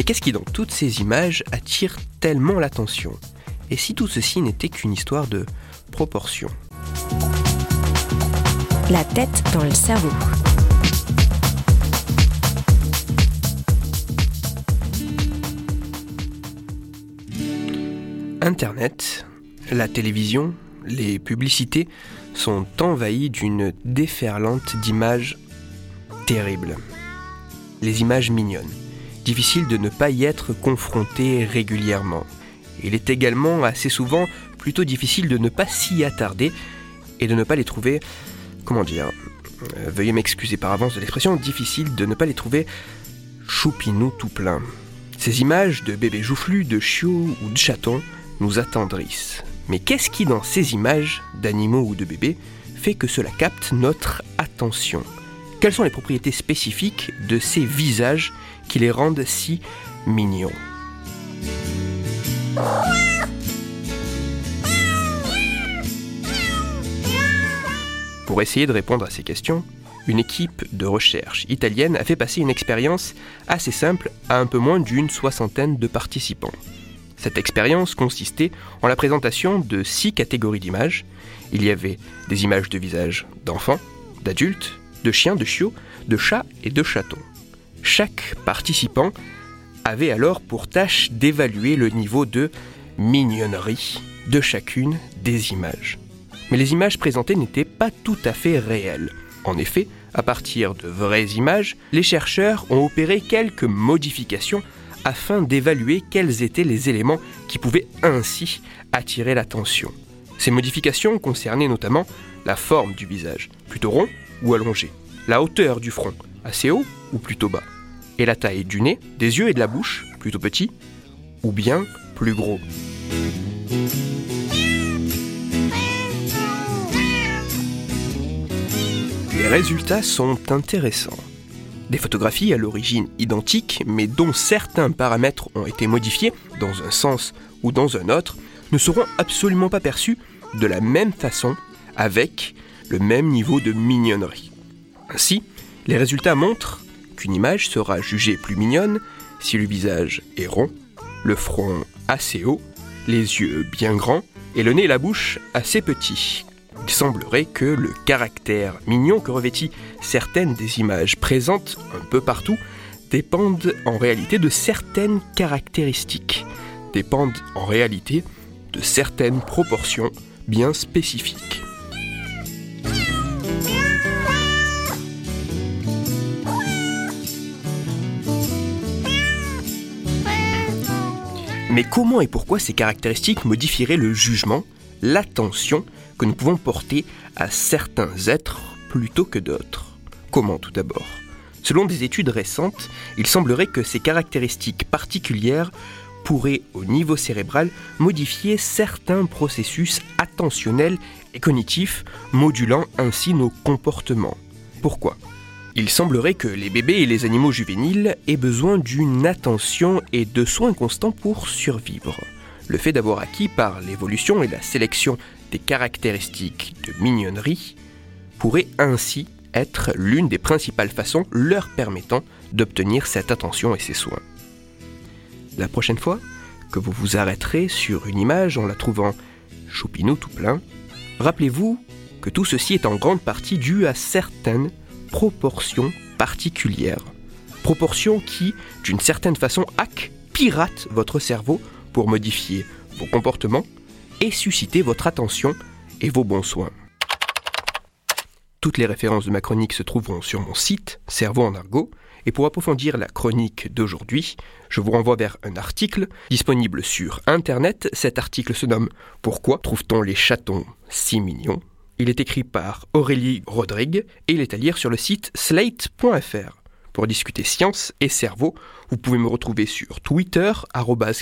Mais qu'est-ce qui, dans toutes ces images, attire tellement l'attention? Et si tout ceci n'était qu'une histoire de proportion? La tête dans le cerveau. Internet, la télévision, les publicités sont envahis d'une déferlante d'images terribles. Les images mignonnes. Difficile de ne pas y être confronté régulièrement. Il est également assez souvent plutôt difficile de ne pas s'y attarder et de ne pas les trouver, comment dire, euh, veuillez m'excuser par avance de l'expression, difficile de ne pas les trouver choupinou tout plein. Ces images de bébés joufflus, de chiots ou de chatons nous attendrissent. Mais qu'est-ce qui, dans ces images d'animaux ou de bébés, fait que cela capte notre attention? Quelles sont les propriétés spécifiques de ces visages qui les rendent si mignons? Pour essayer de répondre à ces questions, une équipe de recherche italienne a fait passer une expérience assez simple à un peu moins d'une soixantaine de participants. Cette expérience consistait en la présentation de six catégories d'images. Il y avait des images de visages d'enfants, d'adultes, de chiens, de chiots, de chats et de chatons. Chaque participant avait alors pour tâche d'évaluer le niveau de mignonnerie de chacune des images. Mais les images présentées n'étaient pas tout à fait réelles. En effet, à partir de vraies images, les chercheurs ont opéré quelques modifications afin d'évaluer quels étaient les éléments qui pouvaient ainsi attirer l'attention. Ces modifications concernaient notamment la forme du visage, plutôt rond ou allongé, la hauteur du front, assez haut ou plutôt bas, et la taille du nez, des yeux et de la bouche, plutôt petits ou bien plus gros. Les résultats sont intéressants. Des photographies à l'origine identiques, mais dont certains paramètres ont été modifiés dans un sens ou dans un autre, ne seront absolument pas perçus de la même façon avec le même niveau de mignonnerie. Ainsi, les résultats montrent qu'une image sera jugée plus mignonne si le visage est rond, le front assez haut, les yeux bien grands et le nez et la bouche assez petits, il semblerait que le caractère mignon que revêtit certaines des images présentes un peu partout dépendent en réalité de certaines caractéristiques, dépendent en réalité de certaines proportions bien spécifiques. Mais comment et pourquoi ces caractéristiques modifieraient le jugement, l'attention que nous pouvons porter à certains êtres plutôt que d'autres? Comment tout d'abord? Selon des études récentes, il semblerait que ces caractéristiques particulières pourraient, au niveau cérébral, modifier certains processus attentionnels et cognitifs, modulant ainsi nos comportements. Pourquoi? Il semblerait que les bébés et les animaux juvéniles aient besoin d'une attention et de soins constants pour survivre. Le fait d'avoir acquis par l'évolution et la sélection des caractéristiques de mignonnerie pourrait ainsi être l'une des principales façons leur permettant d'obtenir cette attention et ces soins. La prochaine fois que vous vous arrêterez sur une image en la trouvant choupinou tout plein, rappelez-vous que tout ceci est en grande partie dû à certaines proportions particulières. Proportions qui, d'une certaine façon, hack, piratent votre cerveau pour modifier vos comportements et susciter votre attention et vos bons soins. Toutes les références de ma chronique se trouveront sur mon site Cerveau en argot, et pour approfondir la chronique d'aujourd'hui, je vous renvoie vers un article disponible sur Internet. Cet article se nomme Pourquoi trouve-t-on les chatons si mignons? Il est écrit par Aurélie Rodrigue et il est à lire sur le site slate.fr. pour discuter science et cerveau. Vous pouvez me retrouver sur Twitter,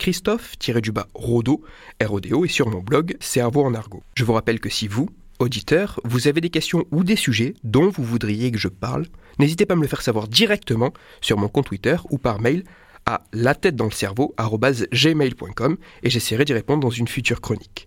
Christophe-Rodo, R-O-D-O, et sur mon blog Cerveau en argot. Je vous rappelle que si vous, auditeur, vous avez des questions ou des sujets dont vous voudriez que je parle, n'hésitez pas à me le faire savoir directement sur mon compte Twitter ou par mail à la tête dans le cerveau gmail.com et j'essaierai d'y répondre dans une future chronique.